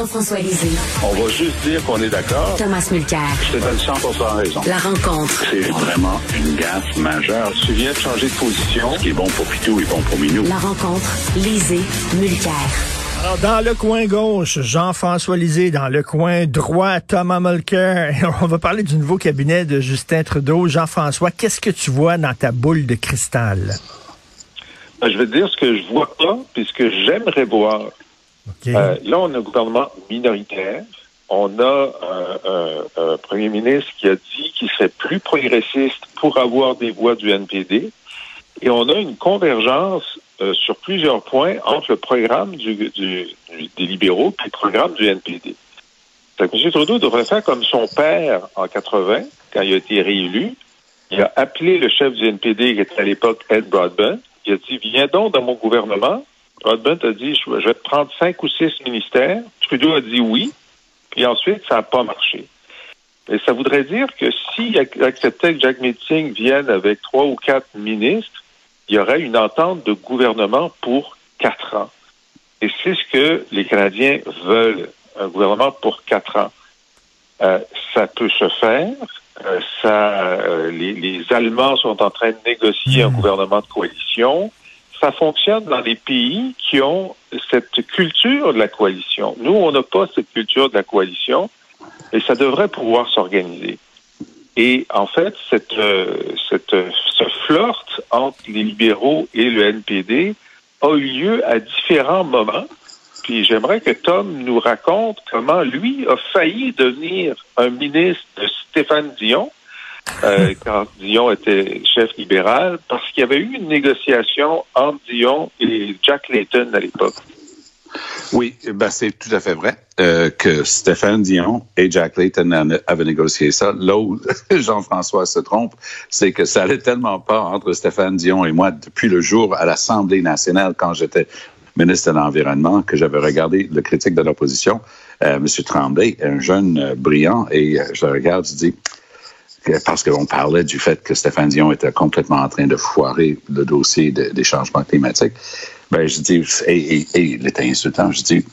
Jean-François Lisée. On va juste dire qu'on est d'accord. Thomas Mulcair. Je te donne 100 raison. La rencontre. C'est vraiment une gaffe majeure. Tu viens de changer de position. Ce qui est bon pour Pitou est bon pour Minou. La rencontre. Lisée. Mulcair. Alors, dans le coin gauche, Jean-François Lisée. Dans le coin droit, Thomas Mulcair. On va parler du nouveau cabinet de Justin Trudeau. Jean-François, qu'est-ce que tu vois dans ta boule de cristal? Ben, je vais te dire ce que je vois pas, puis ce que j'aimerais voir. Euh, là, on a un gouvernement minoritaire. On a un, premier ministre qui a dit qu'il serait plus progressiste pour avoir des voix du NPD. Et on a une convergence euh, sur plusieurs points entre le programme des libéraux et le programme du NPD. M. Trudeau devrait faire comme son père en 80, quand il a été réélu. Il a appelé le chef du NPD, qui était à l'époque Ed Broadbent. Il a dit, viens donc dans mon gouvernement, Broadbent a dit, je vais prendre cinq ou six ministères. Trudeau a dit oui. Puis ensuite, ça n'a pas marché. Et ça voudrait dire que s'il acceptait que Jack Meeting vienne avec trois ou quatre ministres, il y aurait une entente de gouvernement pour quatre ans. Et c'est ce que les Canadiens veulent, un gouvernement pour quatre ans. Euh, ça peut se faire. Euh, ça, euh, les, les, Allemands sont en train de négocier un mmh. gouvernement de coalition ça fonctionne dans les pays qui ont cette culture de la coalition. Nous, on n'a pas cette culture de la coalition et ça devrait pouvoir s'organiser. Et en fait, cette, euh, cette, ce flirt entre les libéraux et le NPD a eu lieu à différents moments. Puis j'aimerais que Tom nous raconte comment lui a failli devenir un ministre de Stéphane Dion euh, quand Dion était chef libéral, parce qu'il y avait eu une négociation entre Dion et Jack Layton à l'époque. Oui, ben c'est tout à fait vrai euh, que Stéphane Dion et Jack Layton avaient négocié ça. Là où Jean-François se trompe, c'est que ça allait tellement pas entre Stéphane Dion et moi depuis le jour à l'Assemblée nationale quand j'étais ministre de l'Environnement que j'avais regardé le critique de l'opposition, euh, M. Tremblay, un jeune euh, brillant, et je le regarde, je dis parce qu'on parlait du fait que Stéphane Dion était complètement en train de foirer le dossier des changements climatiques. Ben, je dis, et, et, et il était insultant, je dis,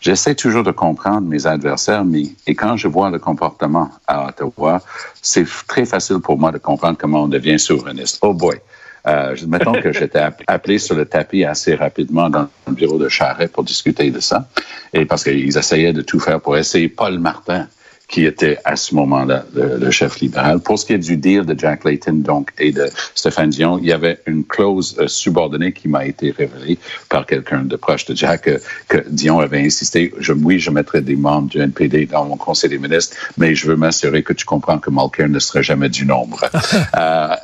j'essaie toujours de comprendre mes adversaires, mais et quand je vois le comportement à Ottawa, c'est très facile pour moi de comprendre comment on devient souverainiste. Oh boy! Euh, mettons que j'étais appelé sur le tapis assez rapidement dans le bureau de Charret pour discuter de ça, et parce qu'ils essayaient de tout faire pour essayer Paul Martin qui était à ce moment-là le, chef libéral. Pour ce qui est du deal de Jack Layton donc et de Stéphane Dion, il y avait une clause euh, subordonnée qui m'a été révélée par quelqu'un de proche de Jack euh, que Dion avait insisté. Je, oui, je mettrai des membres du NPD dans mon conseil des ministres, mais je veux m'assurer que tu comprends que Mulcair ne serait jamais du nombre. euh,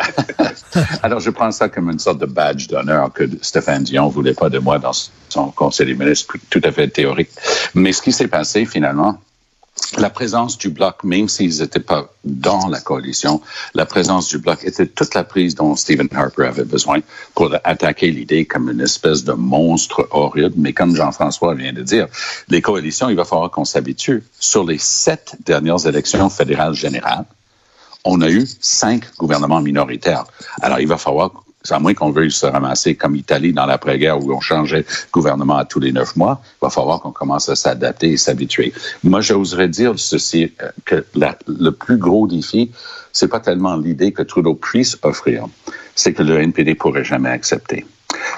alors, je prends ça comme une sorte de badge d'honneur que Stéphane Dion voulait pas de moi dans son conseil des ministres, tout à fait théorique. Mais ce qui s'est passé finalement, la présence du bloc, même s'ils n'étaient pas dans la coalition, la présence du bloc était toute la prise dont Stephen Harper avait besoin pour attaquer l'idée comme une espèce de monstre horrible. Mais comme Jean-François vient de dire, les coalitions, il va falloir qu'on s'habitue. Sur les sept dernières élections fédérales générales, on a eu cinq gouvernements minoritaires. Alors, il va falloir à moins qu'on veuille se ramasser comme Italie dans l'après-guerre où on changeait gouvernement à tous les neuf mois, il va falloir qu'on commence à s'adapter et s'habituer. Moi, j'oserais dire ceci, euh, que le plus gros défi, c'est pas tellement l'idée que Trudeau puisse offrir, c'est que le NPD pourrait jamais accepter.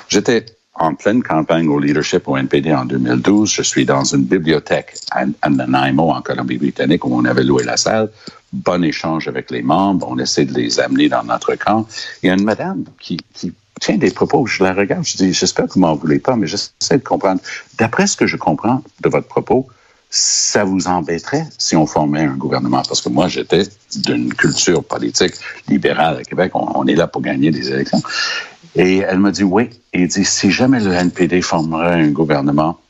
J'étais en pleine campagne au leadership au NPD en 2012. Je suis dans une bibliothèque à, Nanaimo, en Colombie-Britannique, où on avait loué la salle. Bon échange avec les membres. On essaie de les amener dans notre camp. Il y a une madame qui, qui tient des propos. Je la regarde. Je dis, j'espère que vous m'en voulez pas, mais j'essaie de comprendre. D'après ce que je comprends de votre propos, ça vous embêterait si on formait un gouvernement? Parce que moi, j'étais d'une culture politique libérale à Québec. On, est là pour gagner des élections. Et elle m'a dit oui. Et dit, si jamais le NPD formerait un gouvernement,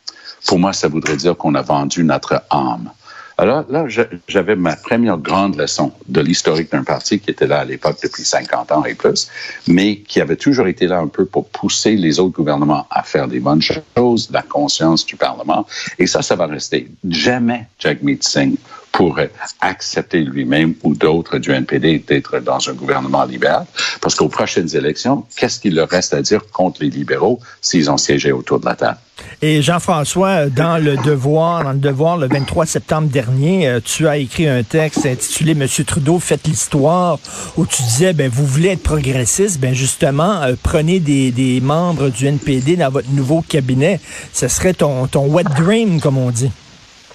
pour moi, ça voudrait dire qu'on a vendu notre âme. Alors là, j'avais ma première grande leçon de l'historique d'un parti qui était là à l'époque depuis 50 ans et plus, mais qui avait toujours été là un peu pour pousser les autres gouvernements à faire des bonnes choses, la conscience du Parlement. Et ça, ça va rester. Jamais Jagmeet Singh pourrait accepter lui-même ou d'autres du NPD d'être dans un gouvernement libéral. Parce qu'aux prochaines élections, qu'est-ce qu'il leur reste à dire contre les libéraux s'ils ont siégé autour de la table? Et Jean-François, dans le Devoir, dans le Devoir, le 23 septembre dernier, euh, tu as écrit un texte intitulé Monsieur Trudeau, faites l'histoire, où tu disais, ben vous voulez être progressiste, ben justement, euh, prenez des, des, membres du NPD dans votre nouveau cabinet. Ce serait ton, ton wet dream, comme on dit.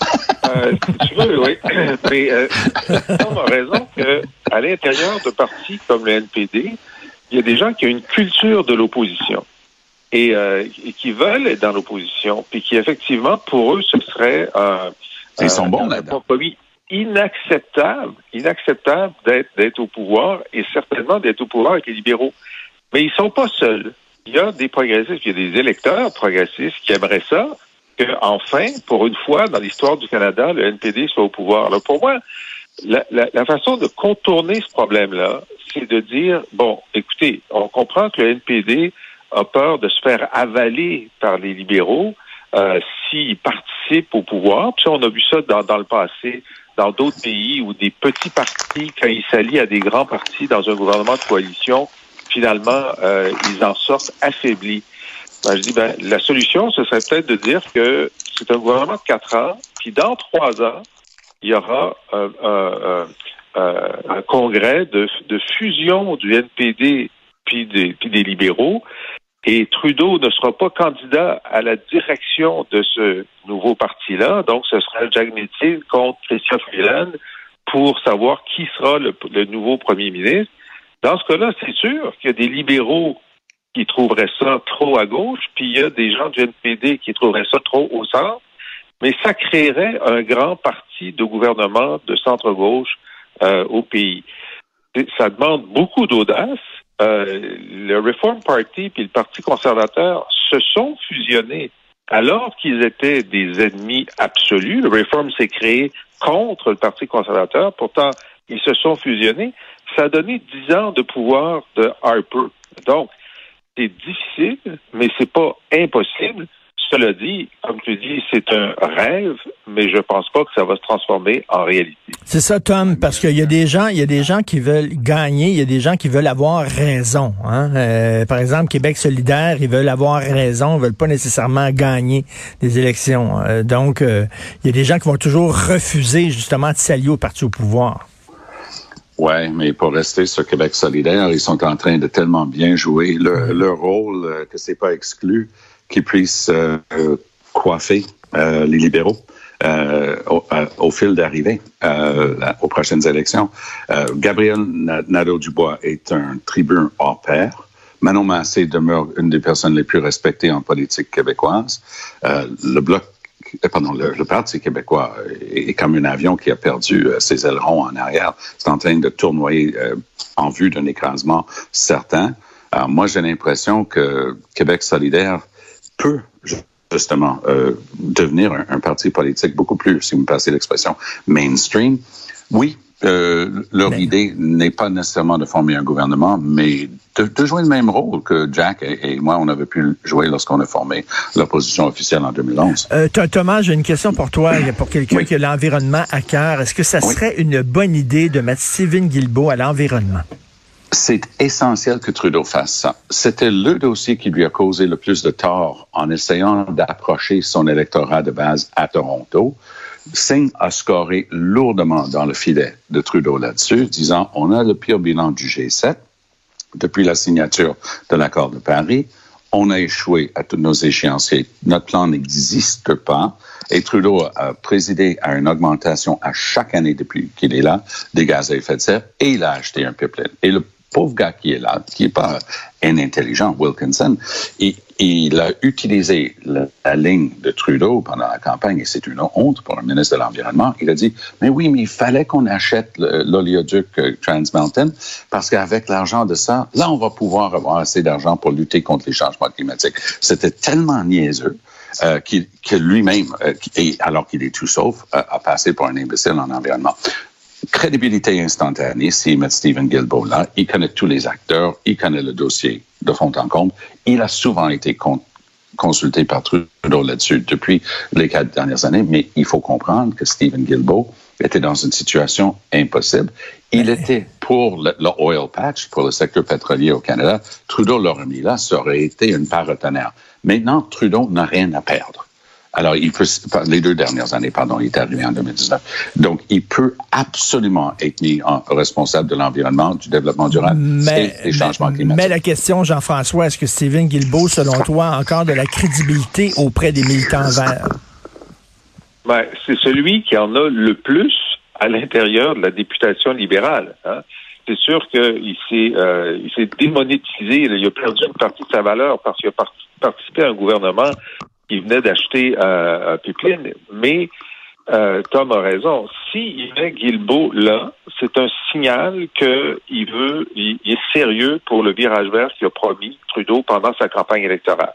Euh, si tu veux, oui. Mais euh, on a raison qu'à l'intérieur de partis comme le NPD, il y a des gens qui ont une culture de l'opposition et, euh, qui veulent être dans l'opposition, puis qui effectivement, pour eux, ce serait un, Ils sont bons un compromis inacceptable, inacceptable d'être d'être au pouvoir et certainement d'être au pouvoir avec les libéraux. Mais ils sont pas seuls. Il y a des progressistes, il y a des électeurs progressistes qui aimeraient ça, que enfin, pour une fois dans l'histoire du Canada, le NPD soit au pouvoir. Alors pour moi, la, la, la façon de contourner ce problème-là, c'est de dire bon, écoutez, on comprend que le NPD a peur de se faire avaler par les libéraux euh, s'ils participent au pouvoir. Puis on a vu ça dans, dans le passé dans d'autres pays où des petits partis, quand ils s'allient à des grands partis dans un gouvernement de coalition, finalement, euh, ils en sortent affaiblis. Ben, je dis, ben, la solution, ce serait peut-être de dire que c'est un gouvernement de quatre ans, puis dans trois ans, il y aura un, un, un, un congrès de, fusion du NPD puis des, puis des libéraux. Et Trudeau ne sera pas candidat à la direction de ce nouveau parti-là. Donc, ce sera Jack Metzing contre Christian Freeland pour savoir qui sera le, le nouveau premier ministre. Dans ce cas-là, c'est sûr qu'il y a des libéraux qui trouveraient ça trop à gauche, puis il y a des gens du NPD qui trouveraient ça trop au centre, mais ça créerait un grand parti de gouvernement de centre-gauche euh, au pays. Ça demande beaucoup d'audace. Euh, le Reform Party puis le Parti conservateur se sont fusionnés alors qu'ils étaient des ennemis absolus. Le Reform s'est créé contre le Parti conservateur. Pourtant, ils se sont fusionnés. Ça a donné dix ans de pouvoir de Harper. Donc, c'est difficile, mais c'est pas impossible. Cela dit, comme tu dis, c'est un rêve, mais je pense pas que ça va se transformer en réalité. C'est ça, Tom, parce qu'il y a des gens, il y a des gens qui veulent gagner, il y a des gens qui veulent avoir raison. Hein? Euh, par exemple, Québec solidaire, ils veulent avoir raison, ils veulent pas nécessairement gagner des élections. Euh, donc, euh, il y a des gens qui vont toujours refuser justement de s'allier au parti au pouvoir. Oui, mais pour rester sur Québec solidaire, ils sont en train de tellement bien jouer leur, leur rôle euh, que c'est pas exclu qu'ils puissent euh, coiffer euh, les libéraux. Au, au, fil d'arrivée aux prochaines élections. Gabriel Nadeau-Dubois est un tribun hors pair. Manon Massé demeure une des personnes les plus respectées en politique québécoise. le Bloc pardon, le, Parti québécois est, est, comme un avion qui a perdu euh, ses ailerons en arrière. C'est en train de tournoyer euh, en vue d'un écrasement certain. Moi, j'ai l'impression que Québec solidaire peut justement euh, devenir un, un, parti politique beaucoup plus, si vous me passez l'expression, mainstream. Oui, euh, leur idée n'est pas nécessairement de former un gouvernement, mais de, de, jouer le même rôle que Jack et, et moi, on avait pu jouer lorsqu'on a formé l'opposition officielle en 2011. Euh, Thomas, j'ai une question pour toi, pour quelqu'un oui. qui a l'environnement à cœur. Est-ce que ça serait une bonne idée de mettre Stephen Guilbeault à l'environnement? C'est essentiel que Trudeau fasse ça. C'était le dossier qui lui a causé le plus de tort en essayant d'approcher son électorat de base à Toronto. Singh a scoré lourdement dans le filet de Trudeau là-dessus, disant on a le pire bilan du G7 depuis la signature de l'accord de Paris. On a échoué à tous nos échéanciers. Notre plan n'existe pas. Et Trudeau a présidé à une augmentation à chaque année depuis qu'il est là des gaz à effet de serre et il a acheté un pipeline. Pauvre gars qui est là, qui n'est pas un intelligent, Wilkinson, et, il a utilisé la, ligne de Trudeau pendant la campagne, et c'est une honte pour le ministre de l'Environnement. Il a dit, mais oui, mais il fallait qu'on achète l'oléoduc euh, Trans Mountain, parce qu'avec l'argent de ça, là, on va pouvoir avoir assez d'argent pour lutter contre les changements climatiques. C'était tellement niaiseux. Euh, qu que lui-même, euh, alors qu'il est tout sauf, euh, a passé pour un imbécile en environnement crédibilité instantanée s'ils mettent Stephen Guilbeault là. Il connaît tous les acteurs, il connaît le dossier de fond en comble. Il a souvent été con consulté par Trudeau là-dessus depuis les quatre dernières années, mais il faut comprendre que Stephen Guilbeault était dans une situation impossible. Il était pour le, oil patch, pour le secteur pétrolier au Canada. Trudeau l'aurait mis là, ça aurait été une paratonnerre. Maintenant, Trudeau n'a rien à perdre. Alors, il peut, les deux dernières années, pardon, il est arrivé en 2019. Donc, il peut absolument être mis en responsable de l'environnement, du développement durable mais, et des changements climatiques. Mais la question, Jean-François, est-ce que Stephen Guilbeault, selon toi, a encore de la crédibilité auprès des militants verts? Ben, c'est celui qui en a le plus à l'intérieur de la députation libérale. Hein. C'est sûr qu'il s'est euh, il s'est démonétisé, il a perdu une partie de sa valeur parce qu'il a participé à un gouvernement qui venait d'acheter euh, un pipeline. Mais euh, Tom a raison. S'il met Guilbeault là, c'est un signal qu'il veut, il, est sérieux pour le virage vert qu'il a promis Trudeau pendant sa campagne électorale.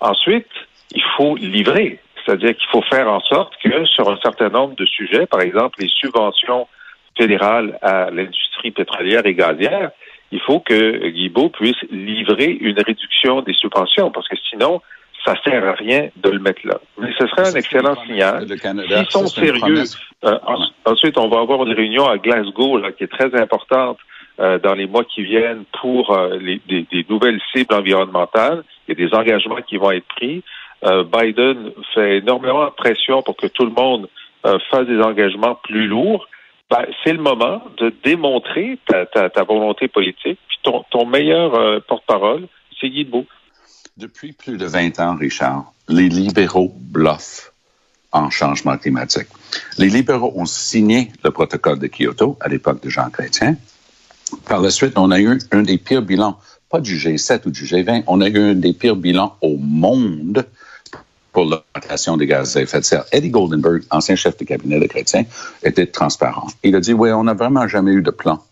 Ensuite, il faut livrer. C'est-à-dire qu'il faut faire en sorte que sur un certain nombre de sujets, par exemple les subventions fédérales à l'industrie pétrolière et gazière, il faut que Guibault puisse livrer une réduction des subventions, parce que sinon, ça sert à rien de le mettre là. Mais ce serait un excellent signal. S'ils sont sérieux, euh, ensuite, on va avoir une réunion à Glasgow là, qui est très importante euh, dans les mois qui viennent pour euh, les, des, des, nouvelles cibles environnementales. Il y a des engagements qui vont être pris. Biden fait énormément de pression pour que tout le monde fasse des engagements plus lourds. Ben, c'est le moment de démontrer ta, ta, ta volonté politique. Puis ton, ton meilleur porte-parole, c'est Guy Beau. Depuis plus de 20 ans, Richard, les libéraux bluffent en changement climatique. Les libéraux ont signé le protocole de Kyoto à l'époque de Jean Chrétien. Par la suite, on a eu un des pires bilans, pas du G7 ou du G20, on a eu un des pires bilans au monde pour l'augmentation des gaz à effet de serre. Eddie Goldenberg, ancien chef de cabinet de Chrétien, était transparent. Il a dit, oui, on n'a vraiment jamais eu de plan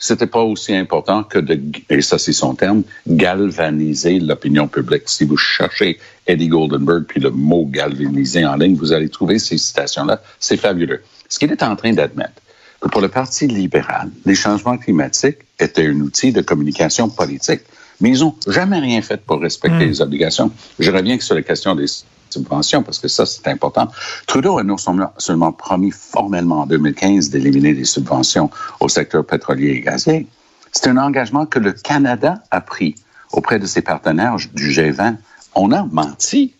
c'était pas aussi important que de, et ça c'est son terme, galvaniser l'opinion publique. Si vous cherchez Eddie Goldenberg puis le mot galvaniser en ligne, vous allez trouver ces citations-là. C'est fabuleux. Ce qu'il est en train d'admettre, que pour le Parti libéral, les changements climatiques étaient un outil de communication politique, mais ils ont jamais rien fait pour respecter hmm. les obligations. Je reviens sur la question des subventions, parce que ça, c'est important. Trudeau a non seulement promis formellement en 2015 d'éliminer les subventions au secteur pétrolier et gazier, c'est un engagement que le Canada a pris auprès de ses partenaires du G20. On a menti.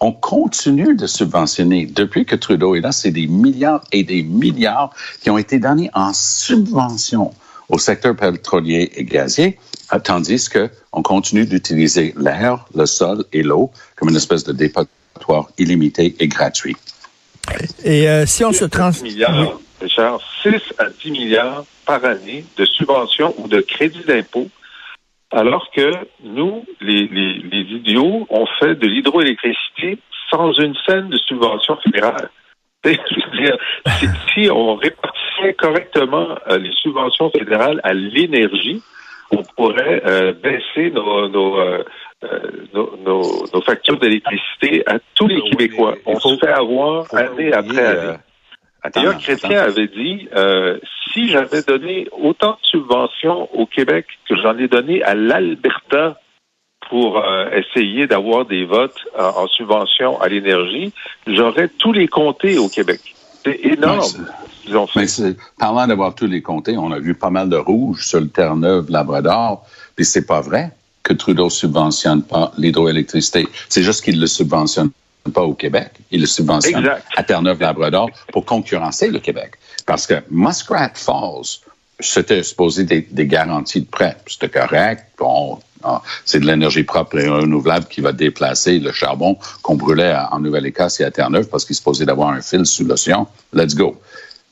On continue de subventionner. Depuis que Trudeau est là, c'est des milliards et des milliards qui ont été donnés en subvention au secteur pétrolier et gazier, tandis qu'on continue d'utiliser l'air, le sol et l'eau comme une espèce de dépôt illimité et gratuit. Et euh, si on se trans... milliards, 6 à 10 milliards par année de subventions ou de crédits d'impôt, alors que nous, les, idiots, on fait de l'hydroélectricité sans une scène de subvention fédérale. si, on répartissait correctement euh, les subventions fédérales à l'énergie, on pourrait euh, baisser nos, euh, nos, factures d'électricité à tous les Québécois. On se fait avoir année après année. Euh, D'ailleurs, Chrétien avait dit, euh, si j'avais donné autant de subventions au Québec que j'en ai donné à l'Alberta pour essayer d'avoir des votes en subvention à l'énergie, j'aurais tous les comtés au Québec. C'est énorme. parlant d'avoir tous les comtés, on a vu pas mal de rouge sur le Terre-Neuve, Labrador, puis c'est pas vrai que Trudeau subventionne pas l'hydroélectricité. C'est juste qu'il le subventionne pas au Québec. Il le subventionne à Terre-Neuve-Labrador pour concurrencer le Québec. Parce que Muskrat Falls, c'était supposé des, des, garanties de prêt. C'était correct. Bon, ah, c'est de l'énergie propre et renouvelable qui va déplacer le charbon qu'on brûlait en Nouvelle-Écosse et à Terre-Neuve parce qu'il se posait d'avoir un fil sous l'océan. Let's go.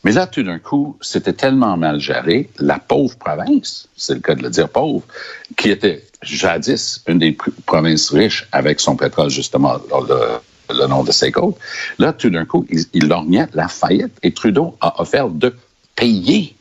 Mais là, tout d'un coup, c'était tellement mal géré, la pauvre province, c'est le cas de le dire pauvre, qui était jadis une des provinces riches avec son pétrole, justement, le, nom de ses côtes. Là, tout d'un coup, il, il lorgnait la faillite et Trudeau a offert de payer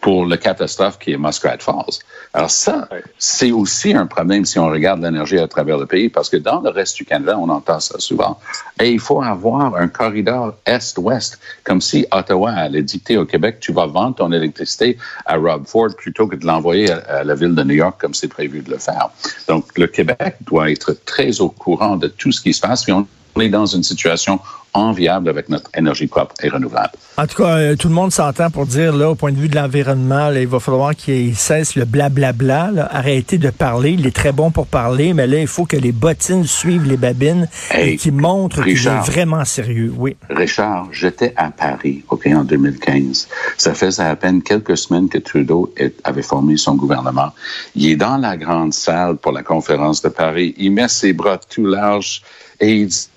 pour le catastrophe qui est Muskrat Falls. Alors ça, c'est aussi un problème si on regarde l'énergie à travers le pays, parce que dans le reste du Canada, on entend ça souvent. Et il faut avoir un corridor est-ouest, comme si Ottawa allait dicter au Québec, tu vas vendre ton électricité à Rob Ford plutôt que de l'envoyer à, la ville de New York comme c'est prévu de le faire. Donc le Québec doit être très au courant de tout ce qui se passe. Puis on est dans une situation enviable avec notre énergie propre et renouvelable. En tout cas, euh, tout le monde s'entend pour dire, là, au point de vue de l'environnement, il va falloir qu'il cesse le blablabla, là, arrêter de parler. Il est très bon pour parler, mais là, il faut que les bottines suivent les babines et qu'il montre qu'il est vraiment sérieux. Oui. Richard, j'étais à Paris, OK, en 2015. Ça faisait à peine quelques semaines que Trudeau avait formé son gouvernement. Il est dans la grande salle pour la conférence de Paris. Il met ses bras tout larges et il dit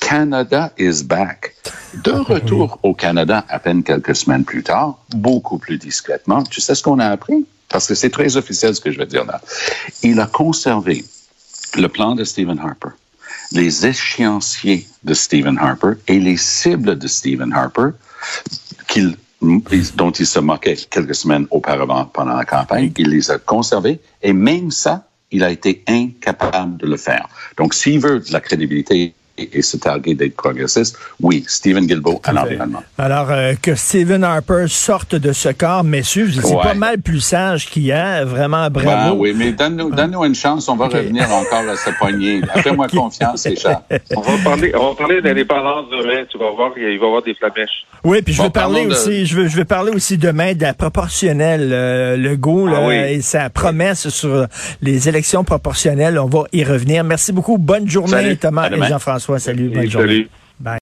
Canada is back. De retour au Canada à peine quelques semaines plus tard, beaucoup plus discrètement, tu sais ce qu'on a appris? Parce que c'est très officiel ce que je vais dire là. Il a conservé le plan de Stephen Harper, les échéanciers de Stephen Harper et les cibles de Stephen Harper dont il se moquait quelques semaines auparavant pendant la campagne. Il les a conservés et même ça, il a été incapable de le faire. Donc, s'il veut de la crédibilité et, se targuer d'être progressiste, oui, Stephen Guilbeault à l'environnement. Alors, euh, que Stephen Harper sorte de ce corps, messieurs, c'est pas mal plus sage qu'hier, vraiment, bravo. Ben oui, mais donne-nous donne une chance, on va revenir encore à sa poignée. Fais-moi confiance, Richard. On va parler, on va parler d'indépendance demain, tu vas voir, il va y avoir des flamèches. Oui, puis je veux parler aussi, je veux, je veux parler aussi demain de la proportionnelle, euh, le go, ah et sa promesse sur les élections proportionnelles. On va y revenir. Merci beaucoup. Bonne journée, Thomas et Jean-François. Salut, bonne journée.